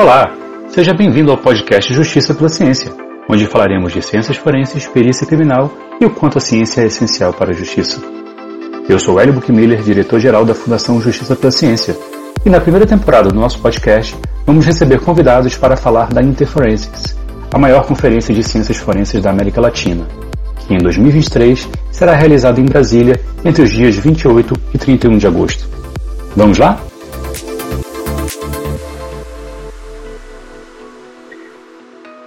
Olá, seja bem-vindo ao podcast Justiça pela Ciência, onde falaremos de ciências forenses, perícia criminal e o quanto a ciência é essencial para a justiça. Eu sou Hélio Buchmiller, diretor-geral da Fundação Justiça pela Ciência, e na primeira temporada do nosso podcast vamos receber convidados para falar da Interforensics, a maior conferência de ciências forenses da América Latina, que em 2023 será realizada em Brasília entre os dias 28 e 31 de agosto. Vamos lá?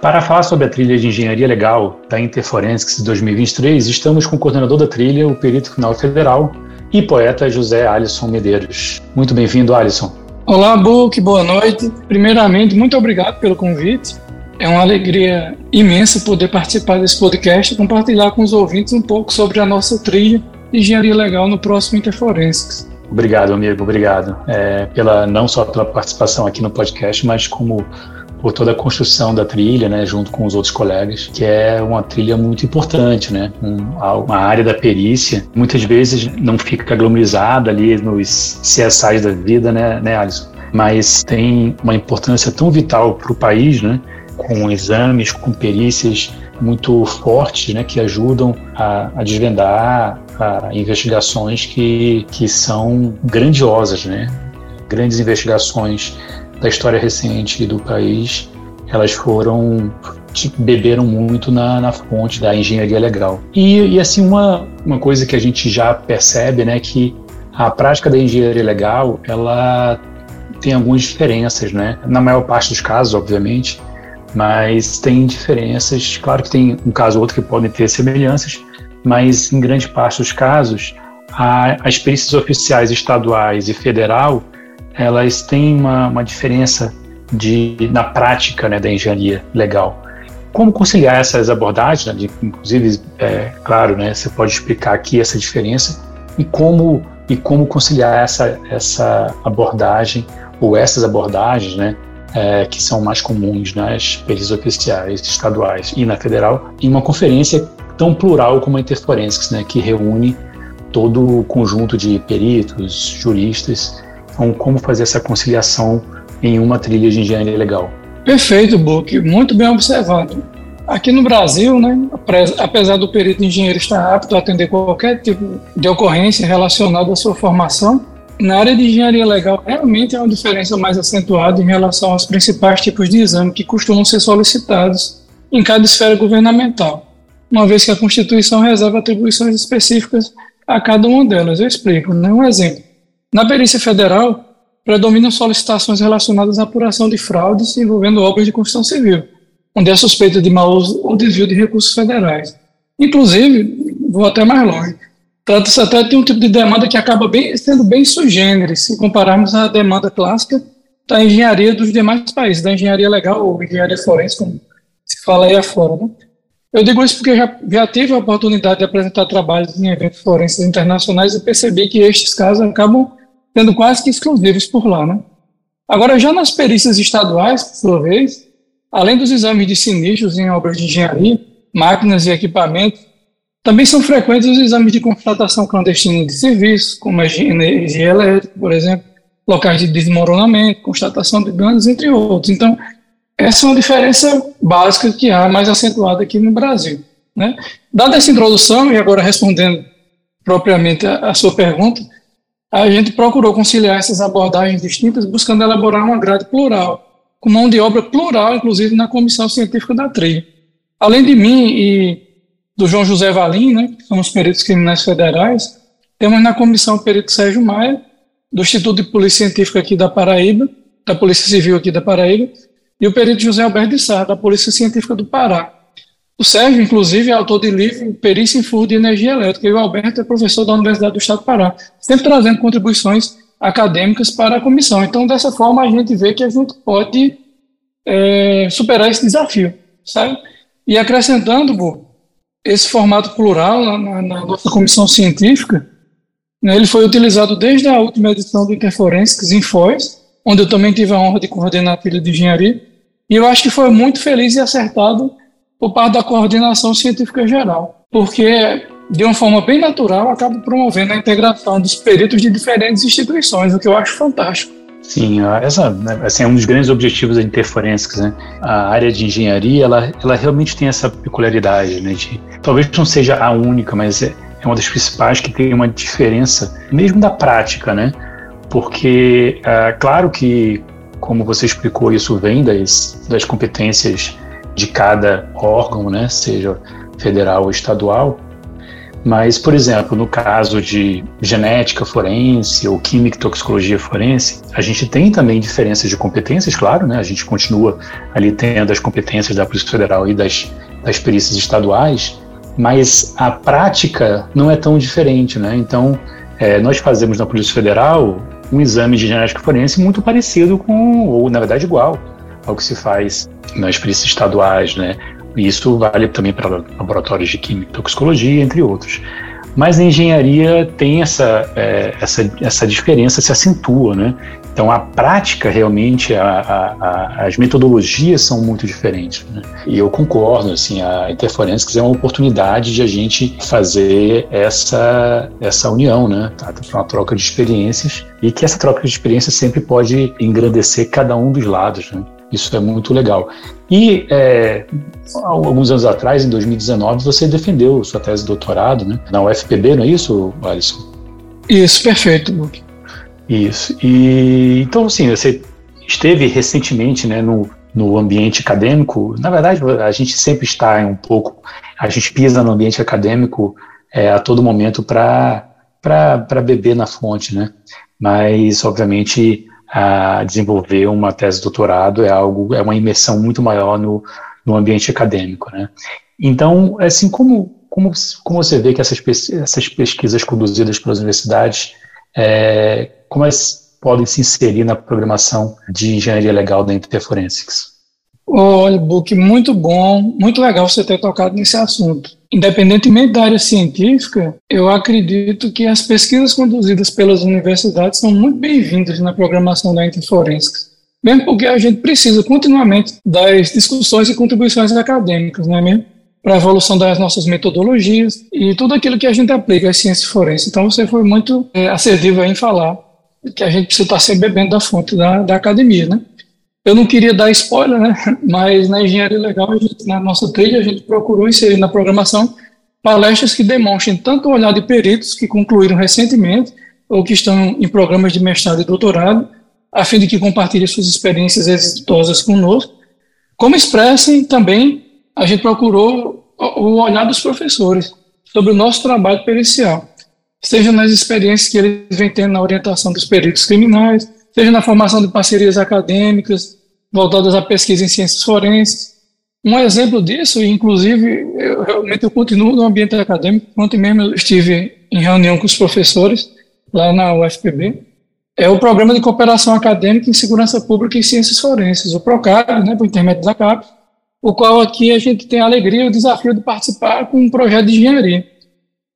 Para falar sobre a trilha de engenharia legal da Interforensics 2023, estamos com o coordenador da trilha, o perito criminal federal e poeta José Alisson Medeiros. Muito bem-vindo, Alisson. Olá, Book, boa noite. Primeiramente, muito obrigado pelo convite. É uma alegria imensa poder participar desse podcast e compartilhar com os ouvintes um pouco sobre a nossa trilha de engenharia legal no próximo Interforensics. Obrigado, amigo, obrigado. É, pela, não só pela participação aqui no podcast, mas como por toda a construção da trilha, né, junto com os outros colegas, que é uma trilha muito importante, né, um, uma área da perícia, muitas vezes não fica glamourizada ali nos CSIs da vida, né, né, Alisson? Mas tem uma importância tão vital para o país, né, com exames, com perícias muito fortes, né, que ajudam a, a desvendar a investigações que, que são grandiosas, né, grandes investigações da história recente do país, elas foram beberam muito na, na fonte da engenharia legal. E, e, assim, uma, uma coisa que a gente já percebe, né, que a prática da engenharia legal, ela tem algumas diferenças, né? Na maior parte dos casos, obviamente, mas tem diferenças. Claro que tem um caso ou outro que podem ter semelhanças, mas em grande parte dos casos, a, as perícias oficiais estaduais e federal elas têm uma, uma diferença de, na prática né, da engenharia legal. Como conciliar essas abordagens, né, de, inclusive, é, claro, né, você pode explicar aqui essa diferença e como e como conciliar essa essa abordagem ou essas abordagens, né, é, que são mais comuns nas perícias oficiais estaduais e na federal, em uma conferência tão plural como a Interforensics, né, que reúne todo o conjunto de peritos, juristas então, como fazer essa conciliação em uma trilha de engenharia legal? Perfeito, Book. Muito bem observado. Aqui no Brasil, né, apesar do perito engenheiro estar apto a atender qualquer tipo de ocorrência relacionada à sua formação, na área de engenharia legal realmente há uma diferença mais acentuada em relação aos principais tipos de exame que costumam ser solicitados em cada esfera governamental, uma vez que a Constituição reserva atribuições específicas a cada uma delas. Eu explico, né? um exemplo. Na perícia federal, predominam solicitações relacionadas à apuração de fraudes envolvendo obras de construção civil, onde há suspeita de mau uso ou desvio de recursos federais. Inclusive, vou até mais longe, trata-se até de um tipo de demanda que acaba bem, sendo bem sugênere, se compararmos à demanda clássica da engenharia dos demais países, da engenharia legal ou engenharia forense, como se fala aí afora. Né? Eu digo isso porque já, já tive a oportunidade de apresentar trabalhos em eventos forenses internacionais e percebi que estes casos acabam sendo quase que exclusivos por lá. Né? Agora, já nas perícias estaduais, por sua vez, além dos exames de sinistros em obras de engenharia, máquinas e equipamentos, também são frequentes os exames de constatação clandestina de serviços, como a energia elétrica, por exemplo, locais de desmoronamento, constatação de danos, entre outros. Então, essa é uma diferença básica que há mais acentuada aqui no Brasil. Né? Dada essa introdução, e agora respondendo propriamente a, a sua pergunta, a gente procurou conciliar essas abordagens distintas, buscando elaborar uma grade plural, com mão de obra plural, inclusive na comissão científica da trilha. Além de mim e do João José Valim, né, que somos peritos criminais federais, temos na comissão o perito Sérgio Maia, do Instituto de Polícia Científica aqui da Paraíba, da Polícia Civil aqui da Paraíba, e o perito José Alberto de Sá, da Polícia Científica do Pará. O Sérgio, inclusive, é autor de livro Perícia em Furo de Energia Elétrica, e o Alberto é professor da Universidade do Estado do Pará, sempre trazendo contribuições acadêmicas para a comissão. Então, dessa forma, a gente vê que a gente pode é, superar esse desafio, sabe? E acrescentando, Bo, esse formato plural na, na, na nossa comissão científica, né, ele foi utilizado desde a última edição do Interforensics em Foz, onde eu também tive a honra de coordenar a trilha de engenharia, e eu acho que foi muito feliz e acertado por parte da coordenação científica geral, porque de uma forma bem natural acaba promovendo a integração dos peritos de diferentes instituições, o que eu acho fantástico. Sim, essa né, assim, é um dos grandes objetivos da Interforensics, né? A área de engenharia, ela, ela realmente tem essa peculiaridade, né? De, talvez não seja a única, mas é, é uma das principais que tem uma diferença, mesmo da prática, né? Porque, é, claro que, como você explicou, isso vem das, das competências de cada órgão, né? Seja federal ou estadual, mas, por exemplo, no caso de genética forense ou química e toxicologia forense, a gente tem também diferenças de competências, claro, né? A gente continua ali tendo as competências da Polícia Federal e das, das perícias estaduais, mas a prática não é tão diferente, né? Então, é, nós fazemos na Polícia Federal um exame de genética forense muito parecido com, ou na verdade igual, ao que se faz nas perícias estaduais, né? Isso vale também para laboratórios de química e toxicologia, entre outros. Mas na engenharia tem essa, é, essa, essa diferença, se acentua, né? Então a prática realmente, a, a, a, as metodologias são muito diferentes. Né? E eu concordo, assim, a Interforensics é uma oportunidade de a gente fazer essa, essa união, né? Tá? Uma troca de experiências e que essa troca de experiências sempre pode engrandecer cada um dos lados, né? Isso é muito legal. E é, alguns anos atrás, em 2019, você defendeu sua tese de doutorado né, na UFPB, não é isso, Alisson? Isso, perfeito, Luke. Isso. E então, assim, você esteve recentemente né, no, no ambiente acadêmico. Na verdade, a gente sempre está um pouco, a gente pisa no ambiente acadêmico é, a todo momento para beber na fonte, né? Mas, obviamente, a desenvolver uma tese de doutorado é algo, é uma imersão muito maior no, no ambiente acadêmico, né? Então, assim, como, como, como você vê que essas, essas pesquisas conduzidas pelas universidades, é, como elas podem se inserir na programação de engenharia legal da Interforensics? Olha, Book, muito bom, muito legal você ter tocado nesse assunto. Independentemente da área científica, eu acredito que as pesquisas conduzidas pelas universidades são muito bem-vindas na programação da Interforensics. Mesmo porque a gente precisa continuamente das discussões e contribuições acadêmicas, não é mesmo? Para a evolução das nossas metodologias e tudo aquilo que a gente aplica às ciências forenses. Então você foi muito é, assertivo em falar que a gente precisa estar sempre bebendo da fonte da, da academia, né? Eu não queria dar spoiler, né? Mas na engenharia legal, gente, na nossa trilha, a gente procurou inserir na programação palestras que demonstrem tanto o olhar de peritos que concluíram recentemente ou que estão em programas de mestrado e doutorado, a fim de que compartilhem suas experiências exitosas conosco, como expressem também, a gente procurou o olhar dos professores sobre o nosso trabalho pericial, seja nas experiências que eles vêm tendo na orientação dos peritos criminais, seja na formação de parcerias acadêmicas voltadas à pesquisa em ciências forenses. Um exemplo disso, inclusive, eu, realmente eu continuo no ambiente acadêmico, ontem mesmo eu estive em reunião com os professores lá na UFPB, é o Programa de Cooperação Acadêmica em Segurança Pública e Ciências Forenses, o PROCAP, né, por intermédio da CAP, o qual aqui a gente tem a alegria e o desafio de participar com um projeto de engenharia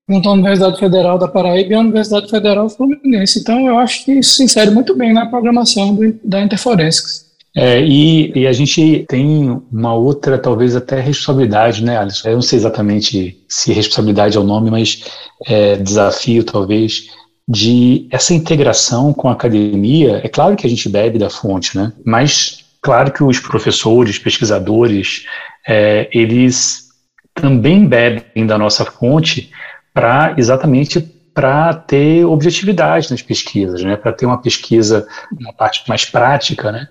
junto à Universidade Federal da Paraíba e à Universidade Federal Fluminense. Então, eu acho que isso se insere muito bem na programação do, da Interforensics. É, e, e, a gente tem uma outra, talvez até responsabilidade, né, Alisson? Eu não sei exatamente se responsabilidade é o nome, mas é, desafio, talvez, de essa integração com a academia. É claro que a gente bebe da fonte, né? Mas claro que os professores, pesquisadores, é, eles também bebem da nossa fonte para exatamente para ter objetividade nas pesquisas, né? Para ter uma pesquisa, uma parte mais prática, né?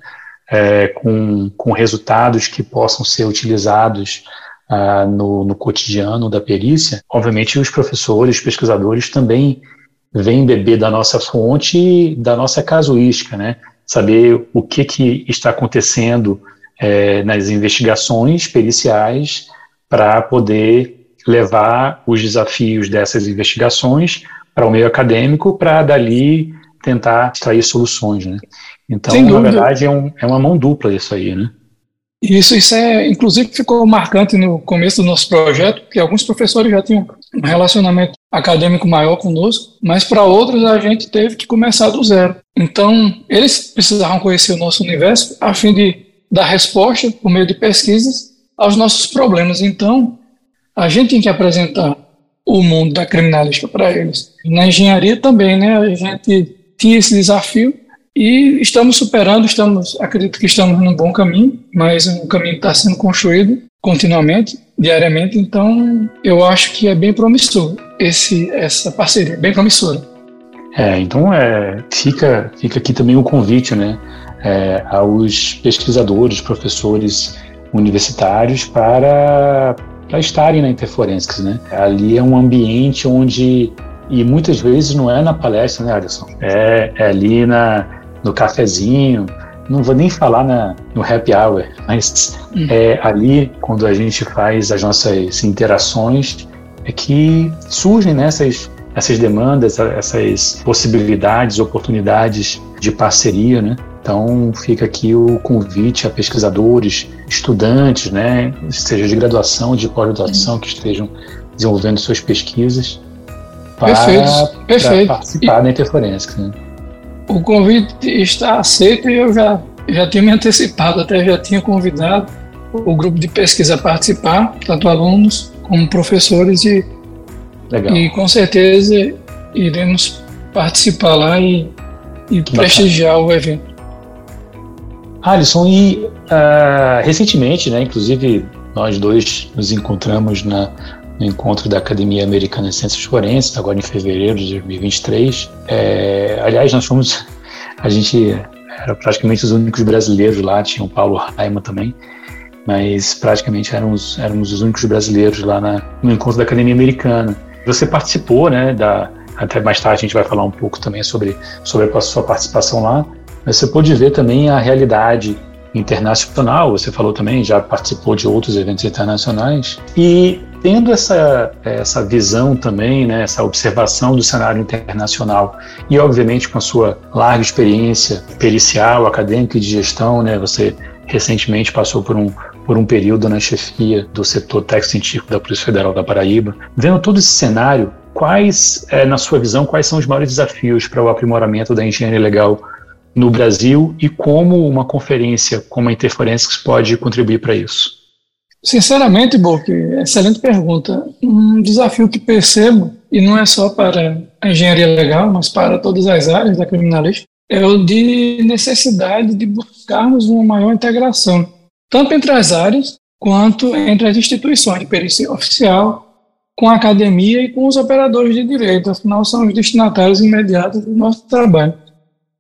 É, com, com resultados que possam ser utilizados ah, no, no cotidiano da perícia. Obviamente, os professores, os pesquisadores também vêm beber da nossa fonte, da nossa casuística, né? Saber o que, que está acontecendo é, nas investigações periciais para poder levar os desafios dessas investigações para o meio acadêmico para dali tentar extrair soluções, né? Então, na verdade, é, um, é uma mão dupla isso aí, né? Isso, isso é, inclusive, ficou marcante no começo do nosso projeto, porque alguns professores já tinham um relacionamento acadêmico maior conosco, mas para outros a gente teve que começar do zero. Então, eles precisavam conhecer o nosso universo a fim de dar resposta por meio de pesquisas aos nossos problemas. Então, a gente tem que apresentar o mundo da criminalística para eles. Na engenharia também, né? A gente tinha esse desafio E estamos superando, estamos, acredito que estamos num bom caminho, mas um caminho está sendo construído continuamente, diariamente. Então, eu acho que é bem promissor esse, essa parceria, bem promissora. É, então é, fica, fica aqui também o convite, né, é, aos pesquisadores, professores universitários para, para estarem na Interforensics, né? Ali é um ambiente onde e muitas vezes não é na palestra, né, Alisson? É, é ali na, no cafezinho, não vou nem falar na, no happy hour, mas uhum. é ali quando a gente faz as nossas interações é que surgem nessas né, essas demandas, essas possibilidades, oportunidades de parceria, né? Então fica aqui o convite a pesquisadores, estudantes, né, seja de graduação, de pós-graduação, que estejam desenvolvendo suas pesquisas para, perfeito, perfeito. participar e... da interferência. Né? O convite está aceito e eu já, já tinha me antecipado, até já tinha convidado o grupo de pesquisa a participar, tanto alunos como professores, e, Legal. e com certeza iremos participar lá e, e prestigiar o evento. Alisson, e uh, recentemente, né, inclusive nós dois nos encontramos na, no encontro da Academia Americana de Ciências Forenses, agora em fevereiro de 2023. É, aliás, nós fomos, a gente era praticamente os únicos brasileiros lá, tinha o Paulo Raima também, mas praticamente éramos, éramos os únicos brasileiros lá na, no encontro da Academia Americana. Você participou, né, da, até mais tarde a gente vai falar um pouco também sobre, sobre a sua participação lá, mas você pôde ver também a realidade internacional, você falou também, já participou de outros eventos internacionais, e tendo essa, essa visão também, né, essa observação do cenário internacional e, obviamente, com a sua larga experiência pericial, acadêmica e de gestão, né, você recentemente passou por um, por um período na chefia do setor técnico-científico da Polícia Federal da Paraíba. Vendo todo esse cenário, quais, é, na sua visão, quais são os maiores desafios para o aprimoramento da engenharia legal no Brasil e como uma conferência como a Interforensics pode contribuir para isso? Sinceramente, Boque, excelente pergunta. Um desafio que percebo, e não é só para a engenharia legal, mas para todas as áreas da criminalística, é o de necessidade de buscarmos uma maior integração, tanto entre as áreas quanto entre as instituições de perícia oficial, com a academia e com os operadores de direito, afinal são os destinatários imediatos do nosso trabalho.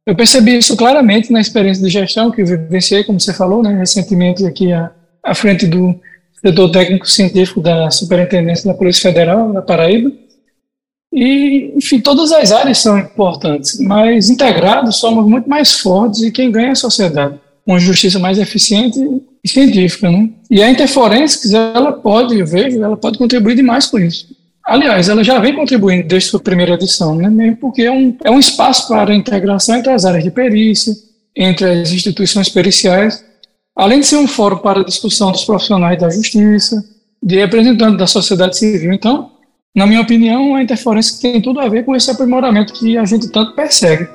Eu percebi isso claramente na experiência de gestão que eu vivenciei, como você falou, né, recentemente aqui à, à frente do setor técnico científico da Superintendência da Polícia Federal da Paraíba. E, enfim, todas as áreas são importantes, mas integrados somos muito mais fortes e quem ganha é a sociedade. Uma justiça mais eficiente e científica, né? E a Interforensics, ela pode, eu vejo, ela pode contribuir demais com isso. Aliás, ela já vem contribuindo desde sua primeira edição, né? Porque é um, é um espaço para a integração entre as áreas de perícia, entre as instituições periciais além de ser um fórum para discussão dos profissionais da justiça, de representantes da sociedade civil. Então, na minha opinião, a interferência tem tudo a ver com esse aprimoramento que a gente tanto persegue.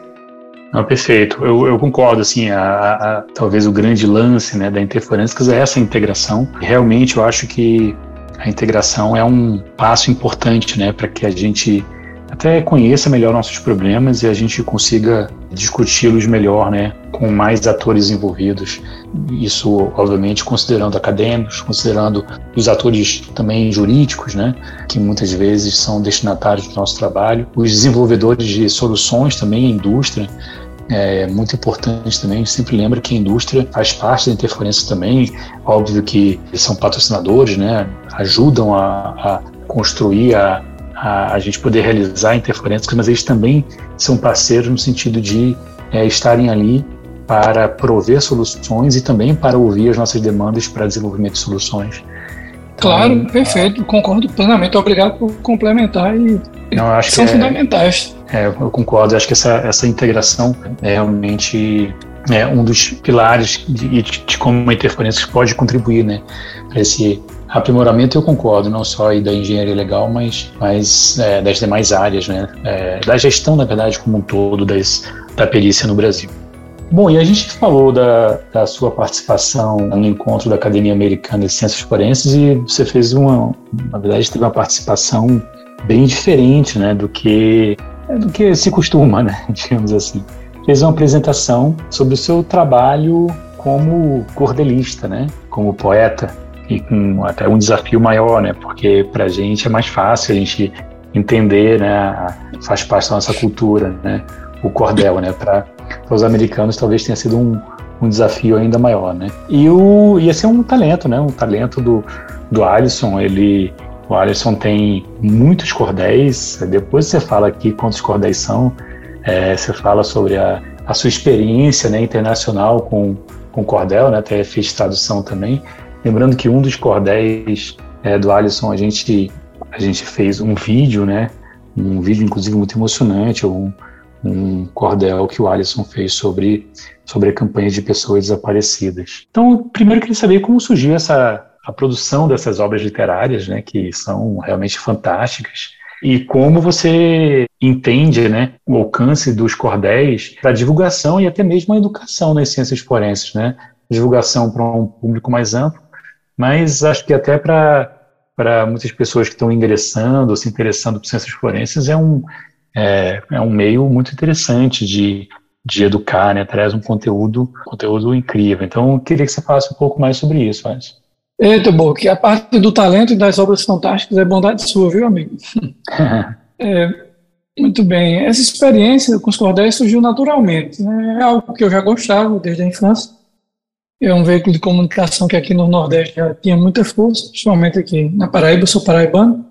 Não, perfeito, eu, eu concordo, assim, a, a, talvez o grande lance né, da interferência é essa integração. Realmente eu acho que a integração é um passo importante né, para que a gente até conheça melhor nossos problemas e a gente consiga discuti-los melhor, né, com mais atores envolvidos. Isso, obviamente, considerando acadêmicos, considerando os atores também jurídicos, né, que muitas vezes são destinatários do nosso trabalho, os desenvolvedores de soluções também, a indústria, é muito importante também. A gente sempre lembra que a indústria faz parte da interferência também. Óbvio que são patrocinadores, né? Ajudam a, a construir a, a, a gente poder realizar interferências, mas eles também são parceiros no sentido de é, estarem ali para prover soluções e também para ouvir as nossas demandas para desenvolvimento de soluções. Então, claro, perfeito, concordo plenamente. Obrigado por complementar e não, acho são que é, fundamentais. É, eu concordo. Acho que essa, essa integração é realmente é um dos pilares de, de, de como a interferência pode contribuir né, para esse aprimoramento eu concordo, não só aí da engenharia legal, mas, mas é, das demais áreas, né? É, da gestão, na verdade, como um todo das, da perícia no Brasil. Bom, e a gente falou da, da sua participação no encontro da Academia Americana de Ciências Forenses e você fez uma, na verdade, teve uma participação bem diferente, né, do que do que se costuma, né, digamos assim. fez uma apresentação sobre o seu trabalho como cordelista, né? Como poeta e com até um desafio maior, né? Porque para a gente é mais fácil a gente entender, né? Faz parte da nossa cultura, né? O cordel, né? Para os americanos talvez tenha sido um, um desafio ainda maior, né? E o ia ser um talento, né? Um talento do do Alisson, ele o Alisson tem muitos cordéis. Depois você fala aqui quantos cordéis são. É, você fala sobre a, a sua experiência né, internacional com, com cordel, né, até fez tradução também. Lembrando que um dos cordéis é, do Alisson, a gente, a gente fez um vídeo, né, um vídeo inclusive muito emocionante, um, um cordel que o Alisson fez sobre, sobre a campanha de pessoas desaparecidas. Então, primeiro queria saber como surgiu essa a produção dessas obras literárias, né, que são realmente fantásticas, e como você entende né, o alcance dos cordéis para divulgação e até mesmo a educação nas ciências forenses, né? Divulgação para um público mais amplo, mas acho que até para para muitas pessoas que estão ingressando, se interessando por ciências forenses, é um, é, é um meio muito interessante de, de educar, né? Traz um conteúdo, conteúdo incrível. Então, eu queria que você falasse um pouco mais sobre isso, Alisson. Eita, boa, que a parte do talento e das obras fantásticas é bondade sua, viu, amigo? é, muito bem. Essa experiência com os cordéis surgiu naturalmente. Né? É algo que eu já gostava desde a infância. É um veículo de comunicação que aqui no Nordeste já tinha muita força, principalmente aqui na Paraíba, eu sou paraibano,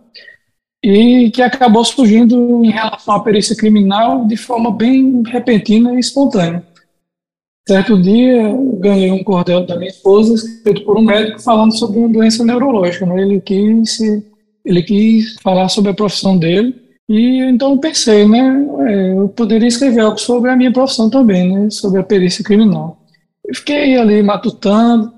e que acabou surgindo em relação à perícia criminal de forma bem repentina e espontânea. Certo dia, ganhei um cordel da minha esposa, escrito por um médico, falando sobre uma doença neurológica. Né? Ele, quis, ele quis falar sobre a profissão dele. E então pensei, né, é, eu poderia escrever algo sobre a minha profissão também, né, sobre a perícia criminal. Eu fiquei ali matutando,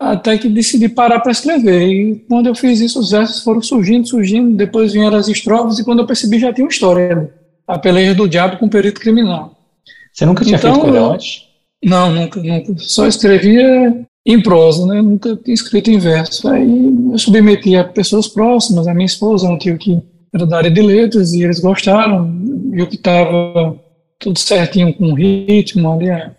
até que decidi parar para escrever. E quando eu fiz isso, os versos foram surgindo, surgindo, depois vieram as estrofes, e quando eu percebi já tinha uma história, a peleja do diabo com o perito criminal. Você nunca tinha então, feito cordel antes? Não, nunca, nunca. Só escrevia em prosa, né? Nunca tinha escrito em verso. Aí eu submeti a pessoas próximas, a minha esposa, um tio que era da área de letras, e eles gostaram, viu que estava tudo certinho com o ritmo ali, a,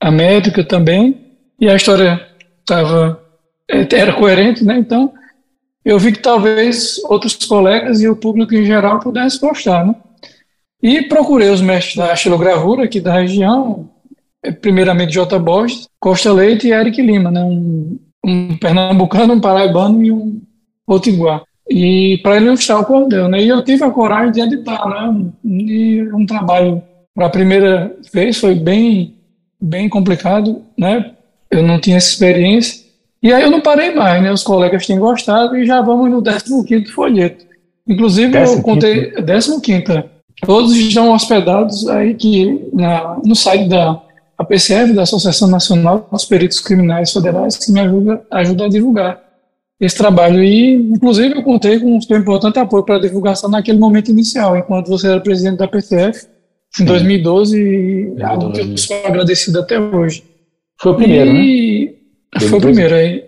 a métrica também, e a história estava era coerente, né? Então eu vi que talvez outros colegas e o público em geral pudessem gostar, né? E procurei os mestres da estilogravura aqui da região, é, primeiramente J. Borges, Costa Leite e Eric Lima, né? um, um pernambucano, um paraibano e um potiguar. E para ilustrar o cordel, né? E eu tive a coragem de editar, né? E um trabalho para a primeira vez foi bem, bem complicado, né? Eu não tinha essa experiência. E aí eu não parei mais, né? Os colegas têm gostado e já vamos no 15 folheto. Inclusive, décimo eu contei 15. Todos estão hospedados aí que na, no site da a PCF, da Associação Nacional dos Peritos Criminais Federais, que me ajuda, ajuda a divulgar esse trabalho. E, inclusive, eu contei com um seu importante apoio para a divulgação naquele momento inicial, enquanto você era presidente da PCF, em 2012, e algo que eu sou agradecido até hoje. Foi o primeiro, e, né? Foi o primeiro, aí.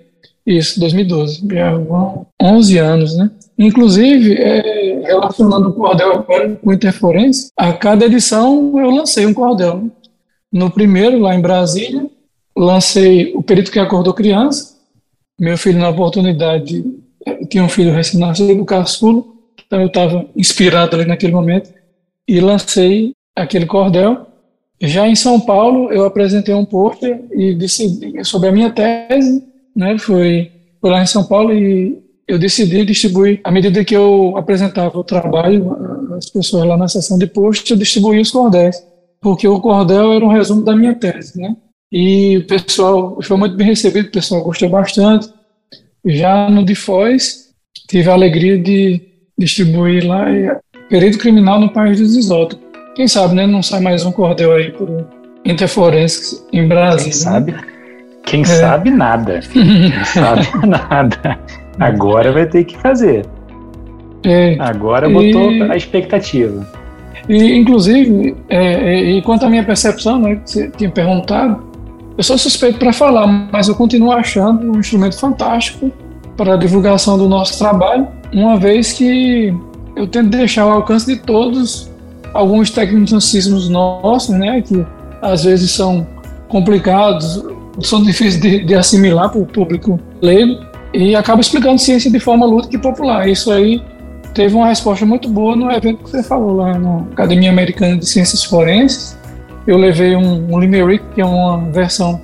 Isso, 2012. Já vão 11 anos, né? Inclusive, é, relacionando o cordel com o interferência, a cada edição eu lancei um cordel. No primeiro, lá em Brasília, lancei O Perito que Acordou Criança. Meu filho, na oportunidade, tinha um filho recém-nascido do caçulo, então eu estava inspirado ali naquele momento, e lancei aquele cordel. Já em São Paulo, eu apresentei um pôster e sobre a minha tese, né, foi, lá em São Paulo e eu decidi distribuir, à medida que eu apresentava o trabalho, as pessoas lá na sessão de post, eu distribuía os cordéis porque o cordel era um resumo da minha tese, né? E o pessoal foi muito bem recebido, o pessoal gostou bastante. Já no de Foz, tive a alegria de distribuir lá Perito Criminal no País dos Isótopos. Quem sabe, né? Não sai mais um cordel aí por Interforenses em Brasília. Quem sabe? Quem é. sabe nada. Quem sabe nada. Agora vai ter que fazer. É. Agora botou e... a expectativa. E, inclusive, é, é, e quanto à minha percepção, né, que você tinha perguntado, eu sou suspeito para falar, mas eu continuo achando um instrumento fantástico para a divulgação do nosso trabalho, uma vez que eu tento deixar ao alcance de todos alguns tecnicismos nossos, né, que às vezes são complicados, são difíceis de, de assimilar para o público leigo, e acaba explicando ciência de forma lúdica e popular. Isso aí teve uma resposta muito boa no evento que você falou lá na Academia Americana de Ciências Forenses. Eu levei um, um limerick, que é uma versão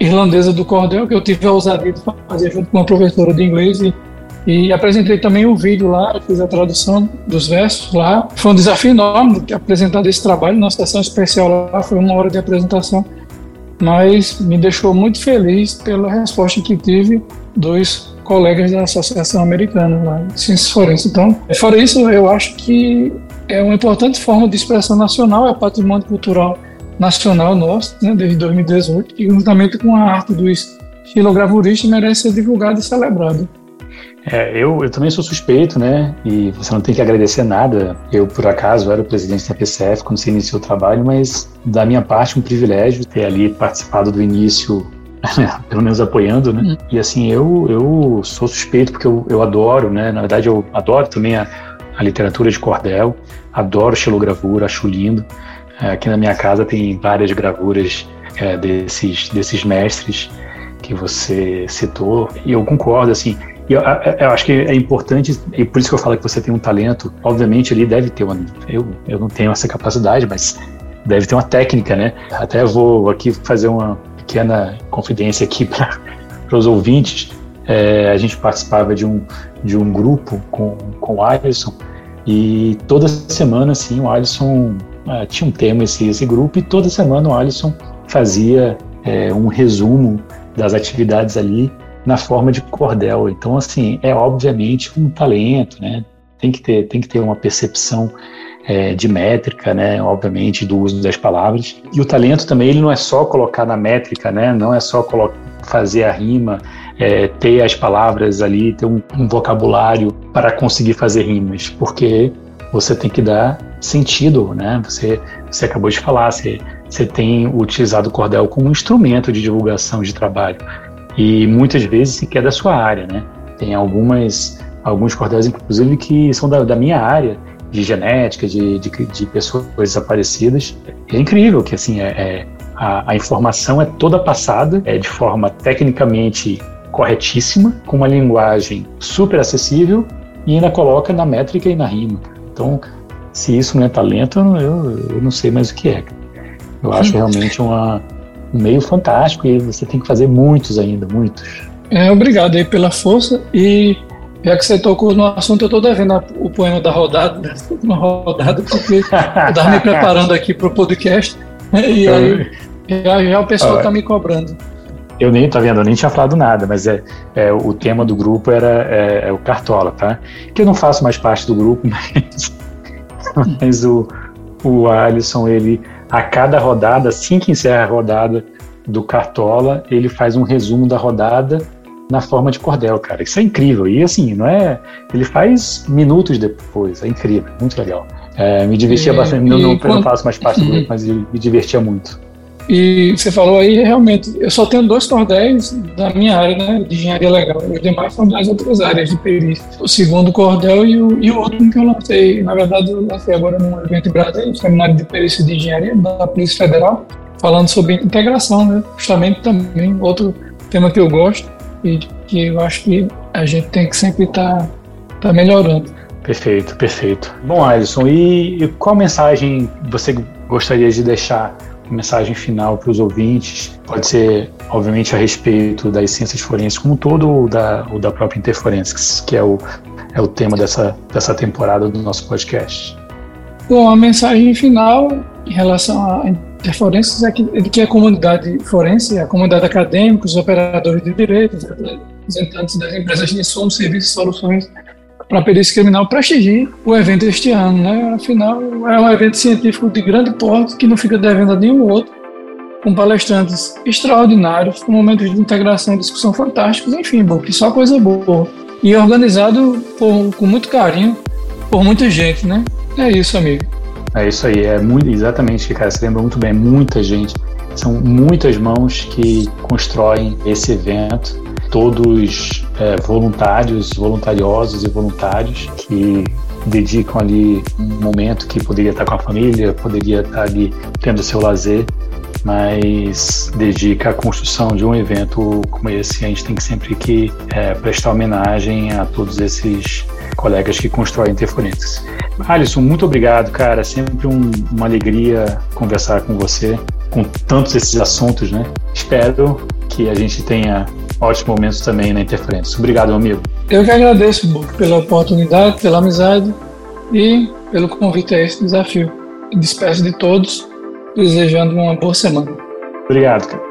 irlandesa do cordel, que eu tive a ousadia de fazer junto com uma professora de inglês e, e apresentei também um vídeo lá, fiz a tradução dos versos lá. Foi um desafio enorme apresentar esse trabalho, nossa sessão especial lá foi uma hora de apresentação, mas me deixou muito feliz pela resposta que tive dos colegas da Associação Americana lá de Ciências Forenses. Então, fora isso, eu acho que é uma importante forma de expressão nacional, é patrimônio cultural nacional nosso, né, desde 2018, e juntamente com a arte dos estilogravuristas merece ser divulgado e celebrado. É, eu, eu também sou suspeito, né? E você não tem que agradecer nada. Eu, por acaso, era o presidente da PCF quando você iniciou o trabalho, mas da minha parte, um privilégio ter ali participado do início pelo menos apoiando, né? Uhum. E assim, eu, eu sou suspeito porque eu, eu adoro, né? Na verdade, eu adoro também a, a literatura de cordel, adoro xilogravura, acho lindo. É, aqui na minha casa tem várias gravuras é, desses, desses mestres que você citou, e eu concordo, assim, eu, eu, acho que é importante, e por isso que eu falo que você tem um talento, obviamente ele deve ter uma, eu, eu não tenho essa capacidade, mas deve ter uma técnica, né? Até vou aqui fazer uma, pequena confidência aqui para os ouvintes. É, a gente participava de um, de um grupo com, com o Alisson e toda semana, assim, o Alisson é, tinha um tema esse, esse grupo e toda semana o Alisson fazia é, um resumo das atividades ali na forma de cordel. Então, assim, é obviamente um talento, né? Tem que ter, tem que ter uma percepção é, de métrica, né, obviamente, do uso das palavras. E o talento também, ele não é só colocar na métrica, né, não é só fazer a rima, é, ter as palavras ali, ter um, um vocabulário para conseguir fazer rimas, porque você tem que dar sentido, né? Você, você acabou de falar, você, você tem utilizado o cordel como um instrumento de divulgação de trabalho e muitas vezes sequer da sua área, né? Tem algumas alguns cordéis, inclusive, que são da, da minha área de genética, de, de, de pessoas desaparecidas. É incrível que assim é, é a, a, informação é toda passada é de forma tecnicamente corretíssima, com uma linguagem super acessível e ainda coloca na métrica e na rima. Então, se isso não é talento, eu, eu não sei mais o que é. Eu acho realmente uma, um meio fantástico e você tem que fazer muitos ainda, muitos. É, obrigado aí pela força e já que você tocou no assunto, eu estou devendo o poema da rodada, uma rodada, porque eu estava me preparando aqui para o podcast, né? e aí já, já o pessoal está me cobrando. Eu nem, tá vendo, eu nem tinha falado nada, mas é, é o tema do grupo era é, é, o Cartola, tá? Que eu não faço mais parte do grupo, mas, mas o, o Alisson, ele, a cada rodada, assim que encerra a rodada do Cartola, ele faz um resumo da rodada na forma de cordel, cara. Isso é incrível. E assim, não é. Ele faz minutos depois. É incrível, muito legal. É, me divertia e, bastante. Eu não, quando... não faço mais parte do grupo, mas me divertia muito. E você falou aí, realmente, eu só tenho dois cordéis da minha área, né, de engenharia legal. Os demais são das outras áreas de perícia. O segundo cordel e o, e o que eu lancei. Na verdade, eu lancei agora num evento em Brasília, um seminário de perícia de engenharia da Polícia Federal, falando sobre integração, né, justamente também outro tema que eu gosto e que eu acho que a gente tem que sempre estar tá, tá melhorando. Perfeito, perfeito. Bom, Alisson, e, e qual mensagem você gostaria de deixar mensagem final para os ouvintes? Pode ser, obviamente, a respeito das ciências forenses como um todo ou da, ou da própria Interforensics, que é o, é o tema dessa, dessa temporada do nosso podcast. Bom, a mensagem final em relação à Interforenses é que, que a comunidade forense, a comunidade acadêmica, os operadores de direito, representantes das empresas de insumos, serviços e soluções para a perícia criminal prestigiem o evento este ano. Né? Afinal, é um evento científico de grande porte que não fica devendo a nenhum outro, com palestrantes extraordinários, com momentos de integração e discussão fantásticos, enfim, que só coisa boa. E organizado por, com muito carinho por muita gente, né? É isso, amigo. É isso aí, é muito exatamente, cara. Você lembra muito bem, muita gente. São muitas mãos que constroem esse evento, todos é, voluntários, voluntariosos e voluntários que dedicam ali um momento que poderia estar com a família, poderia estar ali tendo seu lazer, mas dedica a construção de um evento como esse. A gente tem que sempre que é, prestar homenagem a todos esses colegas que constroem interferências. Alisson, muito obrigado, cara. É sempre um, uma alegria conversar com você, com tantos esses assuntos, né? Espero que a gente tenha ótimos momentos também na interferência. Obrigado, meu amigo. Eu que agradeço, Book, pela oportunidade, pela amizade e pelo convite a esse desafio. Despeço de todos, desejando uma boa semana. Obrigado, cara.